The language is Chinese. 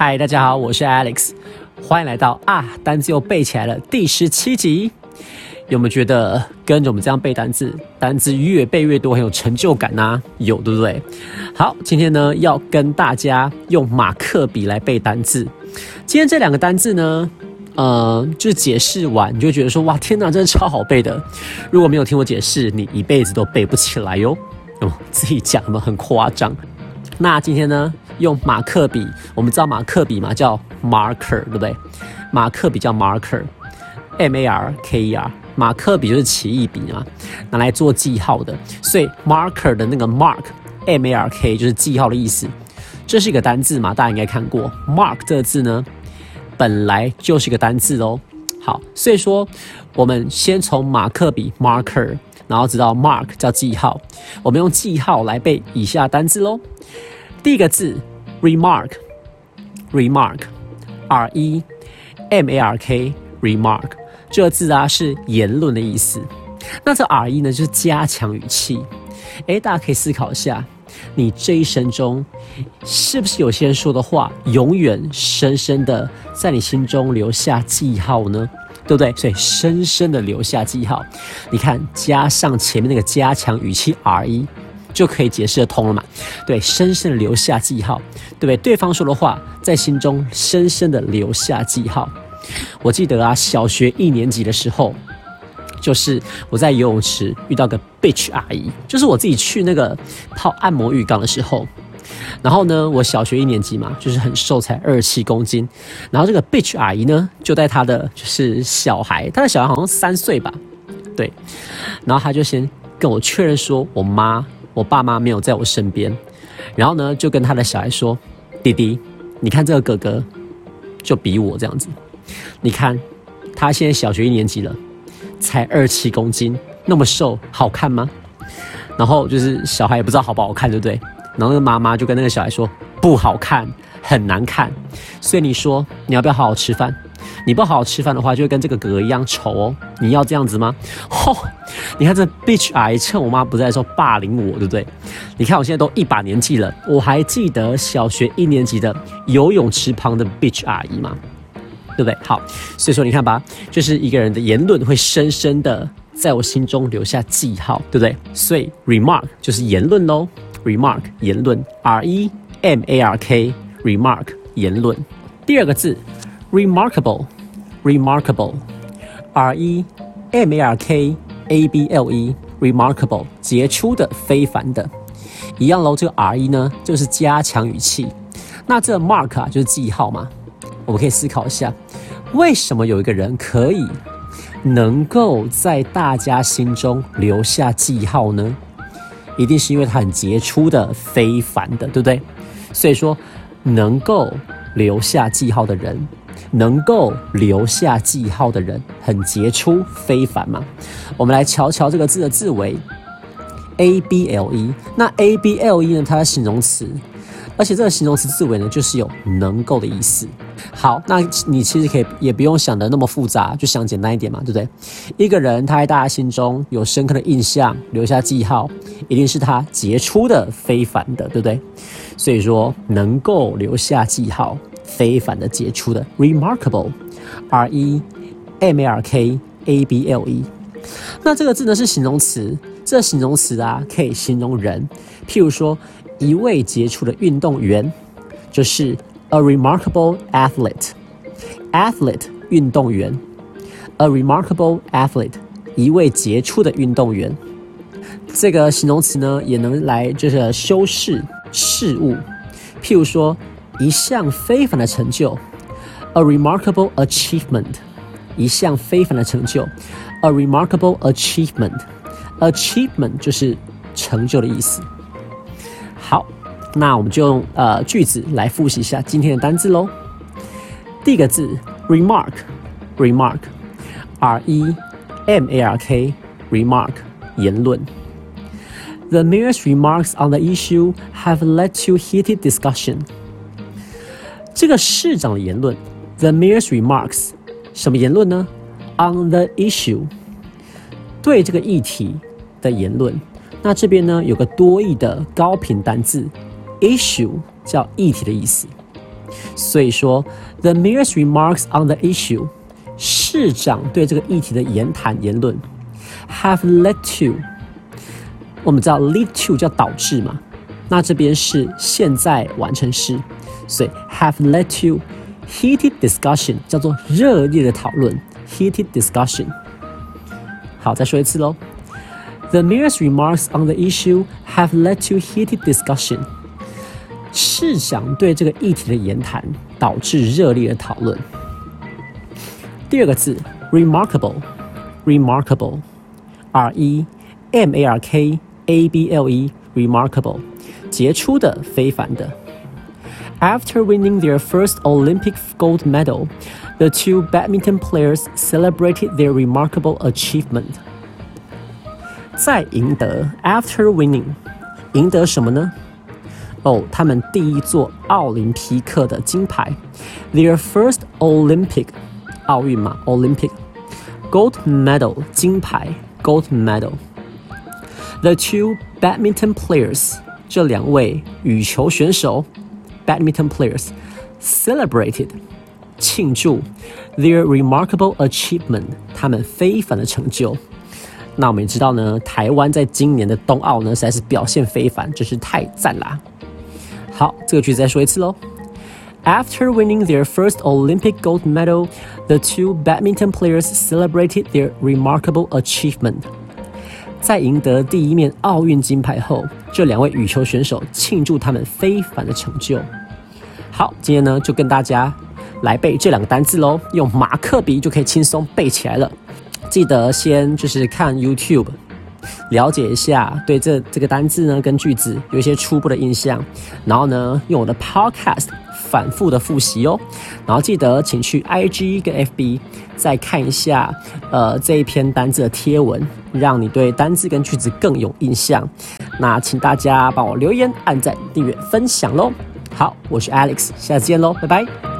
嗨，大家好，我是 Alex，欢迎来到啊单字又背起来了第十七集。有没有觉得跟着我们这样背单字，单字越背越多，很有成就感呢？有，对不对？好，今天呢要跟大家用马克笔来背单字。今天这两个单字呢，呃，就是解释完你就觉得说，哇，天哪，真的超好背的。如果没有听我解释，你一辈子都背不起来哟。哦，自己讲的很夸张。那今天呢，用马克笔，我们知道马克笔嘛，叫 marker，对不对？马克笔叫 marker，M A R K E R。马克笔就是奇异笔啊，拿来做记号的，所以 marker 的那个 mark，M A R K 就是记号的意思。这是一个单字嘛，大家应该看过。mark 这个字呢，本来就是一个单字哦。好，所以说我们先从马克笔 marker，然后知道 mark 叫记号，我们用记号来背以下单字喽。第一个字 remark，remark，R E M A R K，remark。这个字啊是言论的意思，那这 R E 呢就是加强语气。诶，大家可以思考一下，你这一生中是不是有些人说的话，永远深深的在你心中留下记号呢？对不对？所以深深的留下记号，你看加上前面那个加强语气 R E，就可以解释得通了嘛？对，深深的留下记号，对不对？对方说的话在心中深深的留下记号。我记得啊，小学一年级的时候，就是我在游泳池遇到个 bitch 阿姨，就是我自己去那个泡按摩浴缸的时候，然后呢，我小学一年级嘛，就是很瘦，才二十七公斤，然后这个 bitch 阿姨呢，就带她的就是小孩，她的小孩好像三岁吧，对，然后她就先跟我确认说，我妈我爸妈没有在我身边，然后呢，就跟他的小孩说，弟弟，你看这个哥哥，就比我这样子。你看，他现在小学一年级了，才二七公斤，那么瘦，好看吗？然后就是小孩也不知道好不好看，对不对？然后那个妈妈就跟那个小孩说，不好看，很难看。所以你说，你要不要好好吃饭？你不好好吃饭的话，就会跟这个哥哥一样丑哦。你要这样子吗？吼！你看这 bitch 阿姨趁我妈不在的时候霸凌我，对不对？你看我现在都一把年纪了，我还记得小学一年级的游泳池旁的 bitch 阿姨吗？对不对？好，所以说你看吧，就是一个人的言论会深深的在我心中留下记号，对不对？所以 remark 就是言论喽，remark 言论，r e m a r k remark 言论。第二个字 remarkable，remarkable，r e m a r k a b l e remarkable 杰出的、非凡的，一样喽。这个 r e 呢，就是加强语气，那这 mark 啊，就是记号嘛。我们可以思考一下，为什么有一个人可以能够在大家心中留下记号呢？一定是因为他很杰出的、非凡的，对不对？所以说，能够留下记号的人，能够留下记号的人，很杰出、非凡嘛。我们来瞧瞧这个字的字尾，a b l e。那 a b l e 呢？它的形容词。而且这个形容词字尾呢，就是有能够的意思。好，那你其实可以也不用想的那么复杂，就想简单一点嘛，对不对？一个人他在大家心中有深刻的印象，留下记号，一定是他杰出的、非凡的，对不对？所以说，能够留下记号，非凡的、杰出的，remarkable，r e m a r k a b l e。那这个字呢是形容词，这形容词啊可以形容人，譬如说。一位杰出的运动员，就是 a remarkable athlete。athlete 运动员，a remarkable athlete 一位杰出的运动员。这个形容词呢，也能来就是修饰事物，譬如说一项非凡的成就，a remarkable achievement。一项非凡的成就，a remarkable achievement。achievement 就是成就的意思。好，那我们就用呃句子来复习一下今天的单字喽。第一个字 remark，remark，r e m a r k remark 言论。The mayor's remarks on the issue have led to heated discussion。这个市长的言论，the mayor's remarks 什么言论呢 on the issue，对这个议题的言论。那这边呢有个多义的高频单字 ，issue 叫议题的意思。所以说，the mayor's remarks on the issue，市长对这个议题的言谈言论，have led to，我们知道 lead to 叫导致嘛，那这边是现在完成时，所以 have led to heated discussion 叫做热烈的讨论，heated discussion。好，再说一次喽。The mayor's remarks on the issue have led to heated discussion. 市长对这个议题的言谈导致热烈的讨论。第二个字，remarkable，remarkable，r e m a r k a b l e，remarkable，杰出的、非凡的。After winning their first Olympic gold medal, the two badminton players celebrated their remarkable achievement. 再赢得，after winning，赢得什么呢？ 哦，他们第一座奥林匹克的金牌，their first Olympic，奥运嘛，Olympic gold medal，金牌，gold medal。The two badminton players，这两位羽球选手，badminton players celebrated，庆祝 their remarkable achievement，他们非凡的成就。那我们也知道呢，台湾在今年的冬奥呢，实在是表现非凡，真是太赞啦！ 好，这个句子再说一次喽。After winning their first Olympic gold medal, the two badminton players celebrated their remarkable achievement. 在赢得第一面奥运金牌后，这两位羽球选手庆祝他们非凡的成就。好，今天呢就跟大家来背这两个单字喽，用马克笔就可以轻松背起来了。记得先就是看 YouTube，了解一下，对这这个单字呢跟句子有一些初步的印象，然后呢用我的 Podcast 反复的复习哦，然后记得请去 IG 跟 FB 再看一下，呃这一篇单字的贴文，让你对单字跟句子更有印象。那请大家帮我留言、按赞、订阅、分享喽。好，我是 Alex，下次见喽，拜拜。